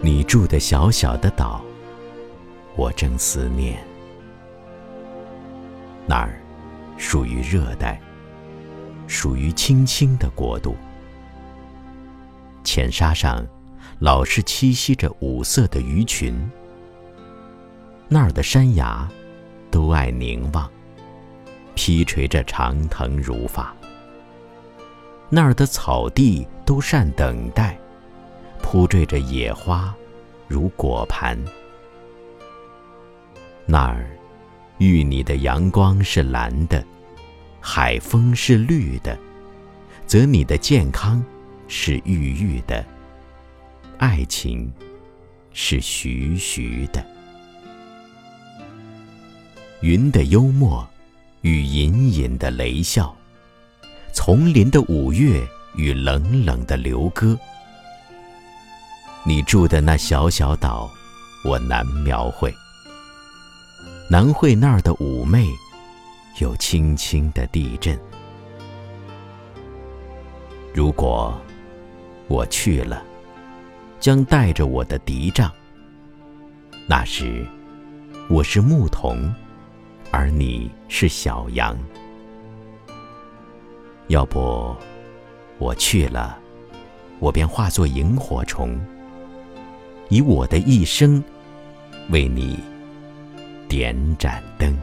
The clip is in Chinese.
你住的小小的岛，我正思念。那儿属于热带，属于青青的国度。浅沙上老是栖息着五色的鱼群。那儿的山崖都爱凝望，披垂着长藤如发。那儿的草地都善等待。铺缀着野花，如果盘。那儿，遇你的阳光是蓝的，海风是绿的，则你的健康是郁郁的，爱情是徐徐的。云的幽默与隐隐的雷笑，丛林的五月与冷冷的流歌。你住的那小小岛，我难描绘。难绘那儿的妩媚，有轻轻的地震。如果我去了，将带着我的笛杖。那时，我是牧童，而你是小羊。要不，我去了，我便化作萤火虫。以我的一生，为你点盏灯。